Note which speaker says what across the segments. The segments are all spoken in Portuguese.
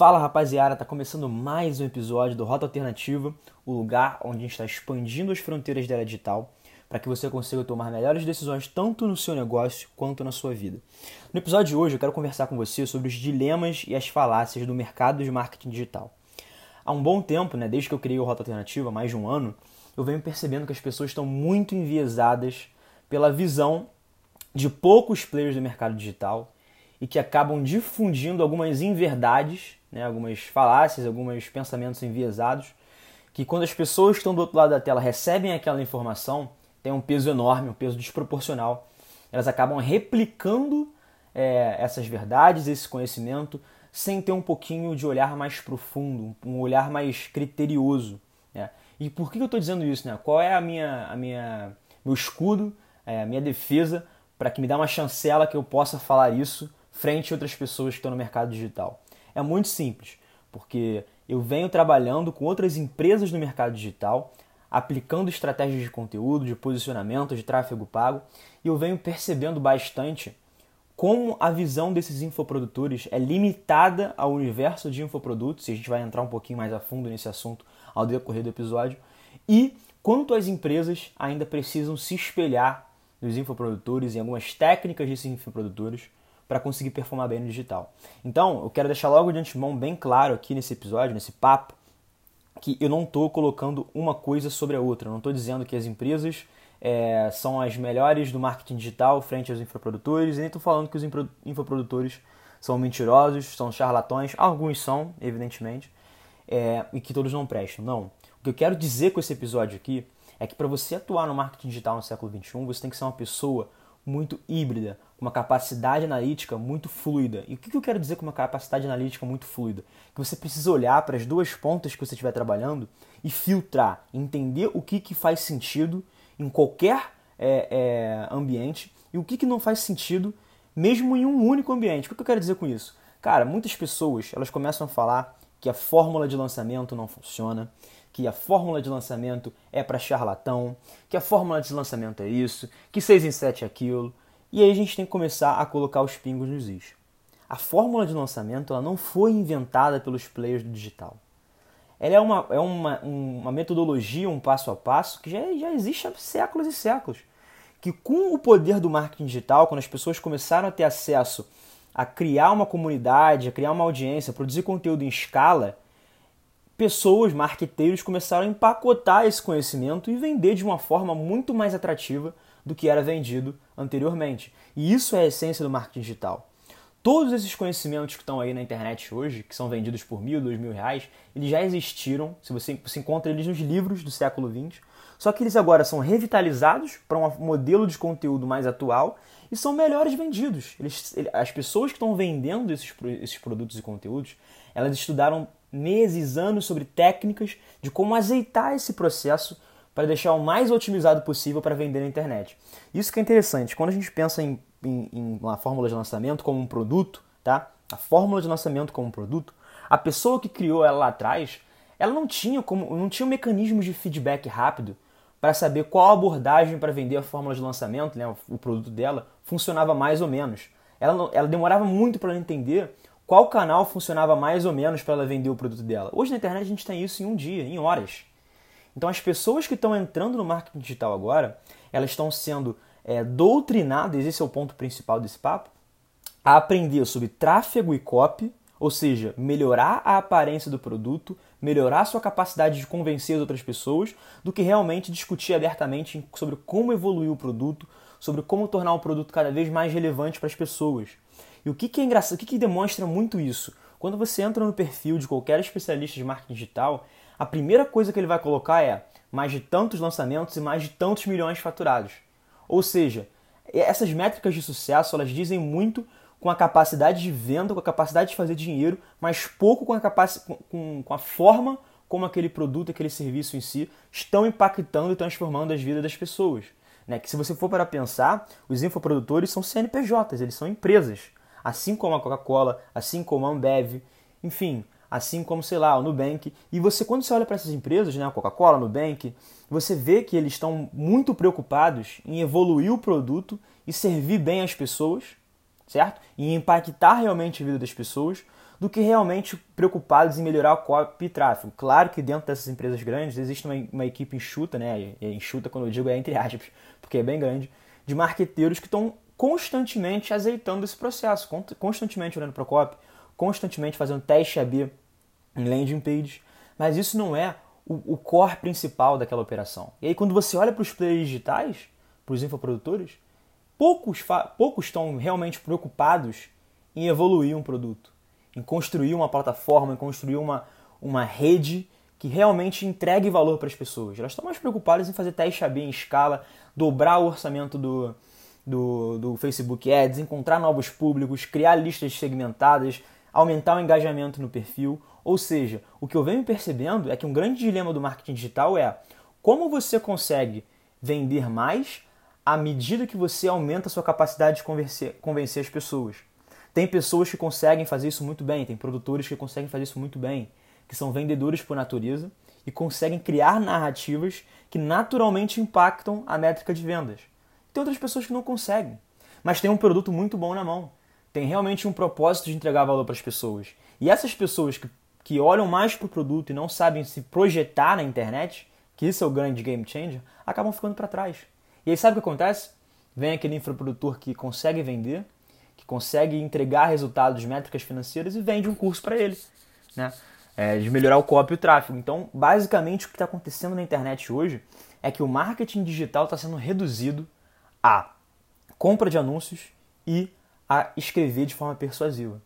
Speaker 1: Fala rapaziada, tá começando mais um episódio do Rota Alternativa, o lugar onde a gente está expandindo as fronteiras da era digital para que você consiga tomar melhores decisões tanto no seu negócio quanto na sua vida. No episódio de hoje eu quero conversar com você sobre os dilemas e as falácias do mercado de marketing digital. Há um bom tempo, né, desde que eu criei o Rota Alternativa, mais de um ano, eu venho percebendo que as pessoas estão muito enviesadas pela visão de poucos players do mercado digital e que acabam difundindo algumas inverdades, né, algumas falácias, alguns pensamentos enviesados, que quando as pessoas que estão do outro lado da tela recebem aquela informação, tem um peso enorme, um peso desproporcional. Elas acabam replicando é, essas verdades, esse conhecimento, sem ter um pouquinho de olhar mais profundo, um olhar mais criterioso. Né? E por que eu estou dizendo isso? Né? Qual é a minha, a minha, meu escudo, é, a minha defesa para que me dê uma chancela que eu possa falar isso frente a outras pessoas que estão no mercado digital? É muito simples, porque eu venho trabalhando com outras empresas no mercado digital, aplicando estratégias de conteúdo, de posicionamento, de tráfego pago, e eu venho percebendo bastante como a visão desses infoprodutores é limitada ao universo de infoprodutos, e a gente vai entrar um pouquinho mais a fundo nesse assunto ao decorrer do episódio, e quanto as empresas ainda precisam se espelhar nos infoprodutores, em algumas técnicas desses infoprodutores, para conseguir performar bem no digital. Então, eu quero deixar logo de antemão bem claro aqui nesse episódio, nesse papo, que eu não estou colocando uma coisa sobre a outra. Eu não estou dizendo que as empresas é, são as melhores do marketing digital frente aos infoprodutores, e nem estou falando que os infoprodutores são mentirosos, são charlatões. Alguns são, evidentemente, é, e que todos não prestam. Não. O que eu quero dizer com esse episódio aqui é que para você atuar no marketing digital no século XXI, você tem que ser uma pessoa muito híbrida, com uma capacidade analítica muito fluida. E o que eu quero dizer com uma capacidade analítica muito fluida? Que você precisa olhar para as duas pontas que você estiver trabalhando e filtrar, entender o que, que faz sentido em qualquer é, é, ambiente e o que, que não faz sentido mesmo em um único ambiente. O que eu quero dizer com isso? Cara, muitas pessoas elas começam a falar que a fórmula de lançamento não funciona, que a fórmula de lançamento é para charlatão, que a fórmula de lançamento é isso, que 6 em 7 é aquilo. E aí a gente tem que começar a colocar os pingos nos is. A fórmula de lançamento ela não foi inventada pelos players do digital. Ela é uma, é uma, uma metodologia, um passo a passo, que já, já existe há séculos e séculos. Que com o poder do marketing digital, quando as pessoas começaram a ter acesso a criar uma comunidade, a criar uma audiência, a produzir conteúdo em escala, pessoas, marqueteiros começaram a empacotar esse conhecimento e vender de uma forma muito mais atrativa do que era vendido anteriormente. E isso é a essência do marketing digital. Todos esses conhecimentos que estão aí na internet hoje, que são vendidos por mil, dois mil reais, eles já existiram, se você, você encontra eles nos livros do século XX, só que eles agora são revitalizados para um modelo de conteúdo mais atual e são melhores vendidos. Eles, as pessoas que estão vendendo esses, esses produtos e conteúdos, elas estudaram meses, anos sobre técnicas de como azeitar esse processo para deixar o mais otimizado possível para vender na internet. Isso que é interessante. Quando a gente pensa em, em, em uma fórmula de lançamento como um produto, tá? A fórmula de lançamento como um produto, a pessoa que criou ela lá atrás, ela não tinha como, não tinha um mecanismo de feedback rápido para saber qual abordagem para vender a fórmula de lançamento, né, o produto dela, funcionava mais ou menos. Ela, ela demorava muito para entender qual canal funcionava mais ou menos para ela vender o produto dela. Hoje na internet a gente tem isso em um dia, em horas. Então as pessoas que estão entrando no marketing digital agora, elas estão sendo é, doutrinadas, esse é o ponto principal desse papo, a aprender sobre tráfego e copy, ou seja, melhorar a aparência do produto, melhorar sua capacidade de convencer as outras pessoas, do que realmente discutir abertamente sobre como evoluir o produto, sobre como tornar o produto cada vez mais relevante para as pessoas. E o que, que é engraçado, o que, que demonstra muito isso? Quando você entra no perfil de qualquer especialista de marketing digital, a primeira coisa que ele vai colocar é mais de tantos lançamentos e mais de tantos milhões faturados. Ou seja, essas métricas de sucesso elas dizem muito com a capacidade de venda, com a capacidade de fazer dinheiro, mas pouco com a, com, com a forma como aquele produto, aquele serviço em si estão impactando e transformando as vidas das pessoas. Né? Que se você for para pensar, os infoprodutores são CNPJs, eles são empresas assim como a Coca-Cola, assim como a Ambev, enfim, assim como, sei lá, o Nubank. E você, quando você olha para essas empresas, né, Coca-Cola, Nubank, você vê que eles estão muito preocupados em evoluir o produto e servir bem as pessoas, certo? E impactar realmente a vida das pessoas, do que realmente preocupados em melhorar o copy e tráfego. Claro que dentro dessas empresas grandes existe uma, uma equipe enxuta, né? E enxuta quando eu digo é entre aspas, porque é bem grande, de marqueteiros que estão constantemente azeitando esse processo, constantemente olhando para o copy, constantemente fazendo teste AB em landing pages, mas isso não é o, o core principal daquela operação. E aí quando você olha para os players digitais, para os infoprodutores, poucos, poucos estão realmente preocupados em evoluir um produto em construir uma plataforma, em construir uma, uma rede que realmente entregue valor para as pessoas. Elas estão mais preocupadas em fazer teste AB em escala, dobrar o orçamento do, do, do Facebook Ads, encontrar novos públicos, criar listas segmentadas, aumentar o engajamento no perfil. Ou seja, o que eu venho percebendo é que um grande dilema do marketing digital é como você consegue vender mais à medida que você aumenta a sua capacidade de convencer, convencer as pessoas. Tem pessoas que conseguem fazer isso muito bem, tem produtores que conseguem fazer isso muito bem, que são vendedores por natureza e conseguem criar narrativas que naturalmente impactam a métrica de vendas. Tem outras pessoas que não conseguem, mas tem um produto muito bom na mão. Tem realmente um propósito de entregar valor para as pessoas. E essas pessoas que, que olham mais para o produto e não sabem se projetar na internet, que isso é o grande game changer, acabam ficando para trás. E aí sabe o que acontece? Vem aquele infoprodutor que consegue vender, que consegue entregar resultados, métricas financeiras e vende um curso para ele, né? É, de melhorar o copy e o tráfego. Então, basicamente, o que está acontecendo na internet hoje é que o marketing digital está sendo reduzido a compra de anúncios e a escrever de forma persuasiva.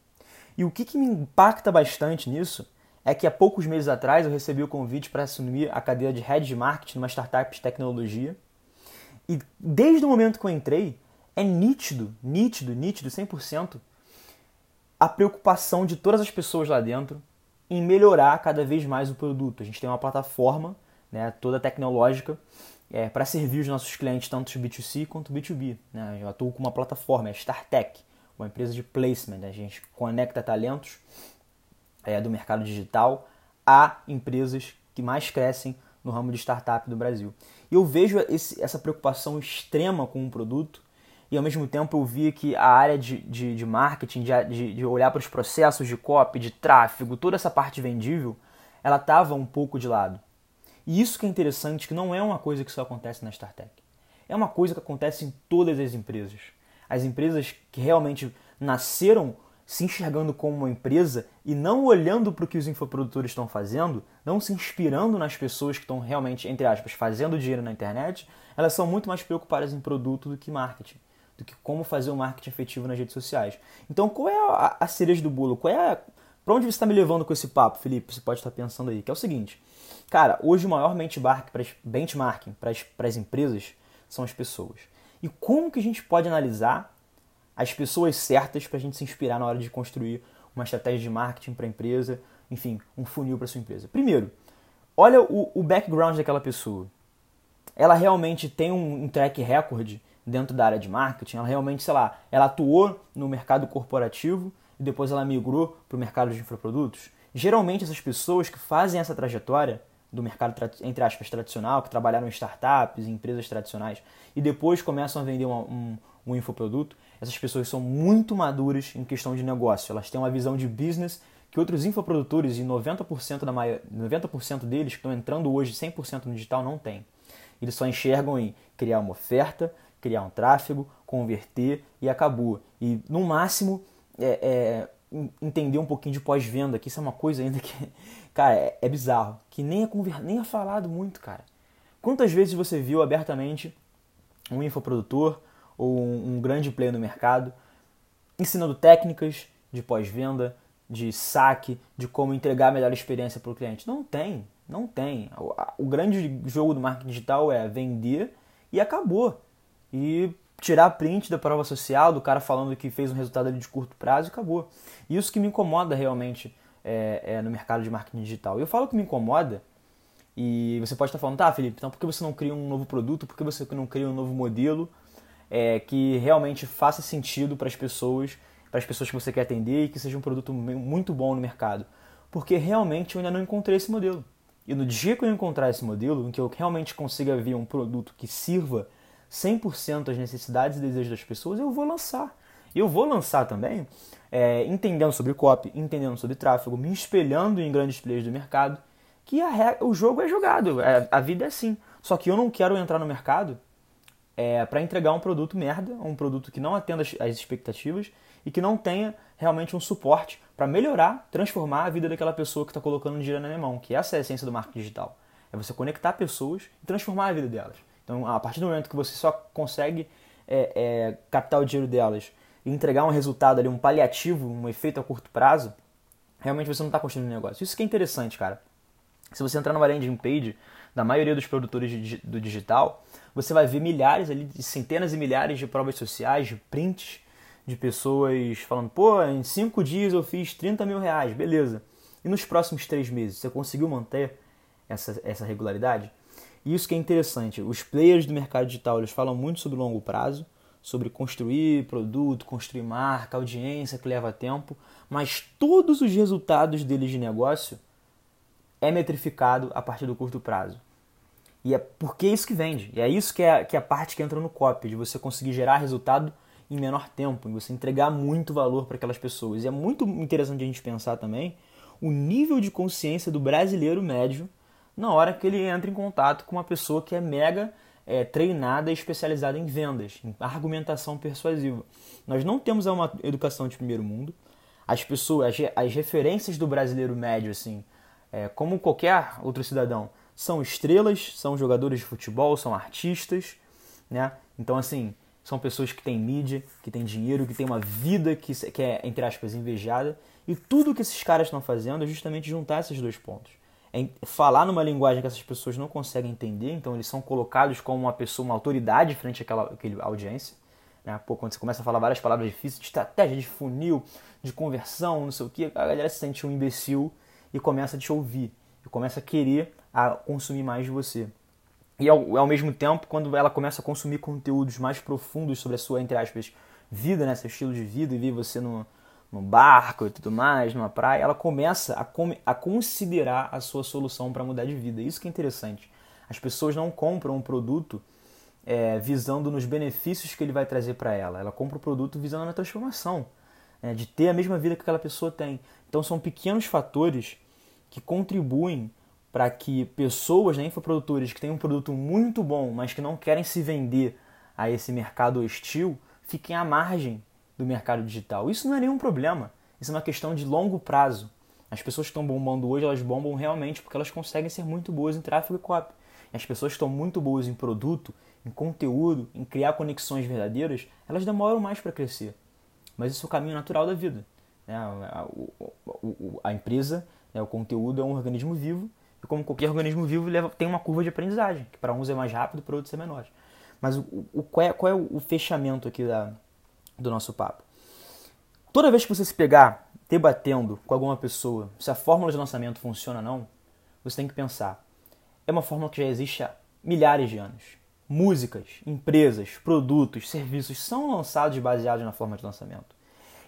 Speaker 1: E o que, que me impacta bastante nisso é que há poucos meses atrás eu recebi o convite para assumir a cadeira de Head de Marketing numa startup de tecnologia. E desde o momento que eu entrei, é nítido, nítido, nítido, 100% a preocupação de todas as pessoas lá dentro em melhorar cada vez mais o produto. A gente tem uma plataforma né, toda tecnológica é, para servir os nossos clientes, tanto B2C quanto B2B. Né? Eu atuo com uma plataforma, é a StarTech, uma empresa de placement. Né? A gente conecta talentos é, do mercado digital a empresas que mais crescem no ramo de startup do Brasil. E eu vejo esse, essa preocupação extrema com o produto e ao mesmo tempo eu via que a área de, de, de marketing, de, de, olhar para os processos de copy, de tráfego, toda essa parte vendível, ela estava um pouco de lado. E isso que é interessante, que não é uma coisa que só acontece na StarTech. É uma coisa que acontece em todas as empresas. As empresas que realmente nasceram se enxergando como uma empresa e não olhando para o que os infoprodutores estão fazendo, não se inspirando nas pessoas que estão realmente, entre aspas, fazendo dinheiro na internet, elas são muito mais preocupadas em produto do que marketing do que como fazer o marketing efetivo nas redes sociais. Então, qual é a, a cereja do bolo? Qual é a... Para onde você está me levando com esse papo, Felipe? Você pode estar pensando aí. Que é o seguinte, cara, hoje o maior benchmarking para as empresas são as pessoas. E como que a gente pode analisar as pessoas certas para a gente se inspirar na hora de construir uma estratégia de marketing para a empresa, enfim, um funil para sua empresa? Primeiro, olha o, o background daquela pessoa. Ela realmente tem um, um track record dentro da área de marketing, ela realmente, sei lá, ela atuou no mercado corporativo e depois ela migrou para o mercado de infoprodutos. Geralmente essas pessoas que fazem essa trajetória do mercado, entre aspas, tradicional, que trabalharam em startups, em empresas tradicionais, e depois começam a vender uma, um, um infoproduto, essas pessoas são muito maduras em questão de negócio. Elas têm uma visão de business que outros infoprodutores, e 90%, da maior, 90% deles que estão entrando hoje 100% no digital, não têm. Eles só enxergam em criar uma oferta, criar um tráfego, converter e acabou. E no máximo é, é, entender um pouquinho de pós-venda, que isso é uma coisa ainda que, cara, é, é bizarro, que nem é, conver... nem é falado muito, cara. Quantas vezes você viu abertamente um infoprodutor ou um, um grande player no mercado ensinando técnicas de pós-venda, de saque, de como entregar a melhor experiência para o cliente? Não tem, não tem. O, o grande jogo do marketing digital é vender e acabou e tirar print da prova social do cara falando que fez um resultado ali de curto prazo e acabou. Isso que me incomoda realmente é, é, no mercado de marketing digital. Eu falo que me incomoda e você pode estar falando, tá, Felipe, então por que você não cria um novo produto? Por que você não cria um novo modelo é, que realmente faça sentido para as pessoas, para as pessoas que você quer atender e que seja um produto muito bom no mercado? Porque realmente eu ainda não encontrei esse modelo. E no dia que eu encontrar esse modelo, em que eu realmente consiga ver um produto que sirva 100% as necessidades e desejos das pessoas, eu vou lançar. Eu vou lançar também é, entendendo sobre copy, entendendo sobre tráfego, me espelhando em grandes players do mercado, que a, o jogo é jogado, é, a vida é assim. Só que eu não quero entrar no mercado é, para entregar um produto merda, um produto que não atenda as expectativas e que não tenha realmente um suporte para melhorar, transformar a vida daquela pessoa que está colocando dinheiro na minha mão, que essa é a essência do marketing digital. É você conectar pessoas e transformar a vida delas. Então, a partir do momento que você só consegue é, é, captar o dinheiro delas e entregar um resultado ali, um paliativo, um efeito a curto prazo, realmente você não está construindo um negócio. Isso que é interessante, cara. Se você entrar numa landing page da maioria dos produtores de, do digital, você vai ver milhares ali, centenas e milhares de provas sociais, de prints de pessoas falando, pô, em cinco dias eu fiz 30 mil reais, beleza. E nos próximos três meses, você conseguiu manter essa, essa regularidade? Isso que é interessante. Os players do mercado digital, eles falam muito sobre longo prazo, sobre construir produto, construir marca, audiência que leva tempo, mas todos os resultados deles de negócio é metrificado a partir do curto prazo. E é porque é isso que vende. E é isso que é, que é a parte que entra no copy, de você conseguir gerar resultado em menor tempo, e você entregar muito valor para aquelas pessoas. E é muito interessante a gente pensar também o nível de consciência do brasileiro médio na hora que ele entra em contato com uma pessoa que é mega é, treinada e especializada em vendas, em argumentação persuasiva. Nós não temos uma educação de primeiro mundo. As pessoas, as, as referências do brasileiro médio, assim, é, como qualquer outro cidadão, são estrelas, são jogadores de futebol, são artistas, né? Então, assim, são pessoas que têm mídia, que têm dinheiro, que têm uma vida que, que é, entre aspas, invejada. E tudo que esses caras estão fazendo é justamente juntar esses dois pontos. É falar numa linguagem que essas pessoas não conseguem entender, então eles são colocados como uma pessoa, uma autoridade frente àquela, àquela audiência. Né? Pô, quando você começa a falar várias palavras difíceis, de estratégia, de funil, de conversão, não sei o que, a galera se sente um imbecil e começa a te ouvir. E começa a querer a consumir mais de você. E ao, ao mesmo tempo, quando ela começa a consumir conteúdos mais profundos sobre a sua, entre aspas, vida, né, seu estilo de vida, e ver você no, no barco e tudo mais, numa praia, ela começa a, com, a considerar a sua solução para mudar de vida. Isso que é interessante. As pessoas não compram um produto é, visando nos benefícios que ele vai trazer para ela. Ela compra o produto visando na transformação, é, de ter a mesma vida que aquela pessoa tem. Então são pequenos fatores que contribuem para que pessoas, né, infoprodutores que têm um produto muito bom, mas que não querem se vender a esse mercado hostil, fiquem à margem do mercado digital. Isso não é nenhum problema. Isso é uma questão de longo prazo. As pessoas que estão bombando hoje, elas bombam realmente porque elas conseguem ser muito boas em tráfego e copy. E as pessoas que estão muito boas em produto, em conteúdo, em criar conexões verdadeiras, elas demoram mais para crescer. Mas isso é o caminho natural da vida. Né? A, a, a, empresa, né, o conteúdo é um organismo vivo e como qualquer organismo vivo, leva, tem uma curva de aprendizagem, que para uns é mais rápido, para outros é menor. Mas o, o, qual, é, qual é o fechamento aqui da, do nosso papo? Toda vez que você se pegar debatendo com alguma pessoa se a fórmula de lançamento funciona ou não, você tem que pensar. É uma fórmula que já existe há milhares de anos. Músicas, empresas, produtos, serviços são lançados baseados na forma de lançamento.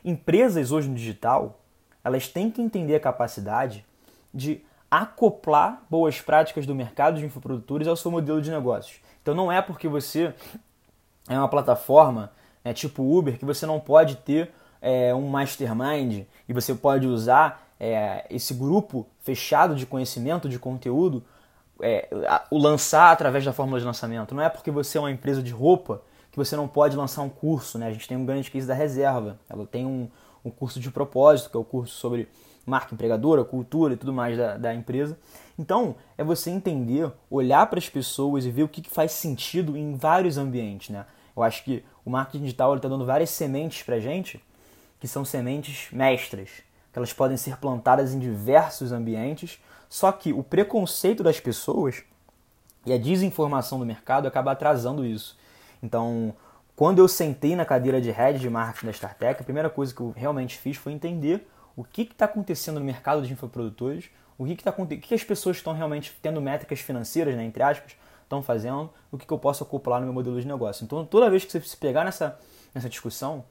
Speaker 1: Empresas hoje no digital, elas têm que entender a capacidade de acoplar boas práticas do mercado de infoprodutores ao seu modelo de negócios. Então não é porque você é uma plataforma é, tipo Uber que você não pode ter é, um mastermind e você pode usar é, esse grupo fechado de conhecimento, de conteúdo, é, o lançar através da fórmula de lançamento. Não é porque você é uma empresa de roupa que você não pode lançar um curso. Né? A gente tem um grande case da reserva. Ela tem um, um curso de propósito, que é o curso sobre marca empregadora, cultura e tudo mais da, da empresa. Então, é você entender, olhar para as pessoas e ver o que, que faz sentido em vários ambientes. Né? Eu acho que o marketing digital está dando várias sementes para gente, que são sementes mestras, que elas podem ser plantadas em diversos ambientes, só que o preconceito das pessoas e a desinformação do mercado acaba atrasando isso. Então, quando eu sentei na cadeira de head de marketing da StarTech, a primeira coisa que eu realmente fiz foi entender o que está acontecendo no mercado de infoprodutores, o que, que, tá, o que, as pessoas estão realmente tendo métricas financeiras, né, entre aspas, estão fazendo, o que, que eu posso acoplar no meu modelo de negócio. Então, toda vez que você se pegar nessa, nessa discussão,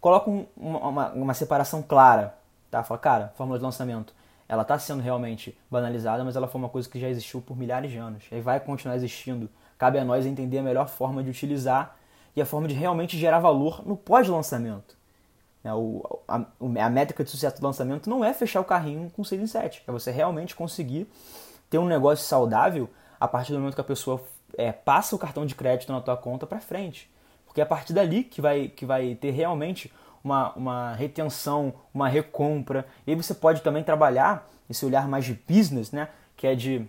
Speaker 1: coloca um, uma, uma, separação clara. Tá? Fala, cara, fórmula de lançamento, ela está sendo realmente banalizada, mas ela foi uma coisa que já existiu por milhares de anos. E vai continuar existindo. Cabe a nós entender a melhor forma de utilizar e a forma de realmente gerar valor no pós-lançamento. Né? A métrica de sucesso do lançamento não é fechar o carrinho com 6 em 7, é você realmente conseguir ter um negócio saudável a partir do momento que a pessoa é, passa o cartão de crédito na tua conta para frente. Porque é a partir dali que vai, que vai ter realmente uma, uma retenção, uma recompra. E aí você pode também trabalhar esse olhar mais de business, né? que é de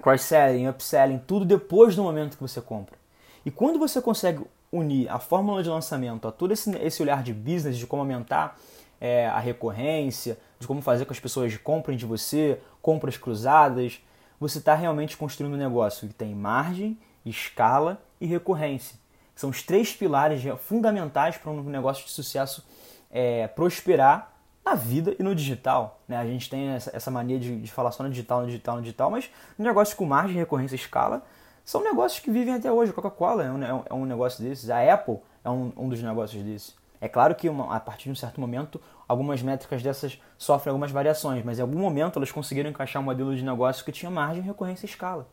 Speaker 1: cross-selling, upselling, tudo depois do momento que você compra. E quando você consegue unir a fórmula de lançamento a todo esse, esse olhar de business, de como aumentar é, a recorrência, de como fazer com que as pessoas comprem de você, compras cruzadas, você está realmente construindo um negócio que tem margem, escala e recorrência. São os três pilares fundamentais para um negócio de sucesso é, prosperar na vida e no digital. Né? A gente tem essa, essa mania de, de, falar só no digital, no digital, no digital, mas negócios com margem, recorrência e escala são negócios que vivem até hoje. Coca-Cola é um, é um negócio desses, a Apple é um, um dos negócios desses. É claro que uma, a partir de um certo momento, algumas métricas dessas sofrem algumas variações, mas em algum momento elas conseguiram encaixar um modelo de negócio que tinha margem, recorrência e escala.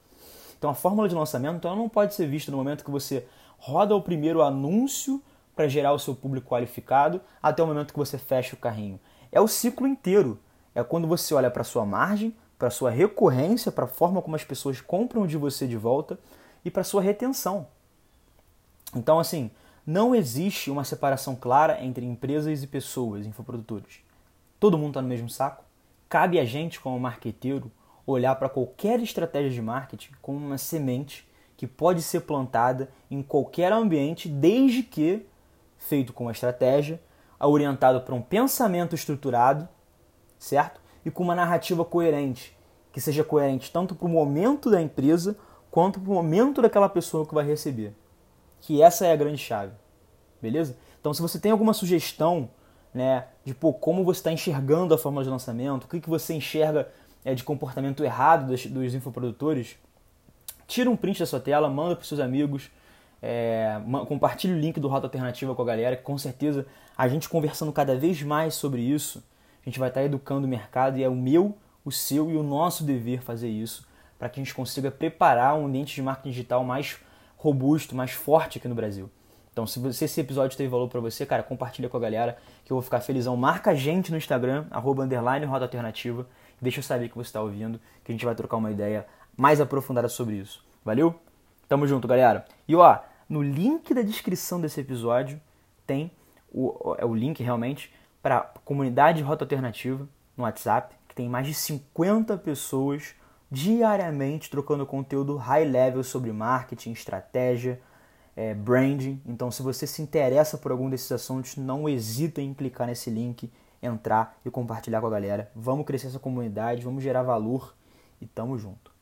Speaker 1: Então a fórmula de lançamento ela não pode ser vista no momento que você roda o primeiro anúncio para gerar o seu público qualificado até o momento que você fecha o carrinho. É o ciclo inteiro. É quando você olha para sua margem, para sua recorrência, para a forma como as pessoas compram de você de volta e para sua retenção. Então, assim, não existe uma separação clara entre empresas e pessoas, infoprodutores. Todo mundo está no mesmo saco. Cabe a gente, como marqueteiro, olhar para qualquer estratégia de marketing como uma semente que pode ser plantada em qualquer ambiente, desde que feito com uma estratégia, orientado para um pensamento estruturado, certo? E com uma narrativa coerente, que seja coerente tanto para o momento da empresa quanto para o momento daquela pessoa que vai receber. Que essa é a grande chave, beleza? Então, se você tem alguma sugestão, né, de pô, como você está enxergando a forma de lançamento, o que, que você enxerga é, de comportamento errado dos, dos infoprodutores, tira um print da sua tela, manda para seus amigos, é, compartilhe o link do Rota Alternativa com a galera, que com certeza a gente conversando cada vez mais sobre isso, a gente vai estar educando o mercado e é o meu, o seu e o nosso dever fazer isso para que a gente consiga preparar um ambiente de marketing digital mais robusto, mais forte aqui no Brasil. Então, se esse episódio teve valor para você, cara, compartilha com a galera que eu vou ficar felizão. Marca a gente no Instagram, arroba underline Alternativa. Deixa eu saber que você está ouvindo, que a gente vai trocar uma ideia mais aprofundada sobre isso. Valeu? Tamo junto, galera. E ó, no link da descrição desse episódio tem o, é o link realmente para a comunidade Rota Alternativa no WhatsApp, que tem mais de 50 pessoas diariamente trocando conteúdo high level sobre marketing, estratégia, é, branding. Então, se você se interessa por algum desses assuntos, não hesita em clicar nesse link, entrar e compartilhar com a galera. Vamos crescer essa comunidade, vamos gerar valor e tamo junto.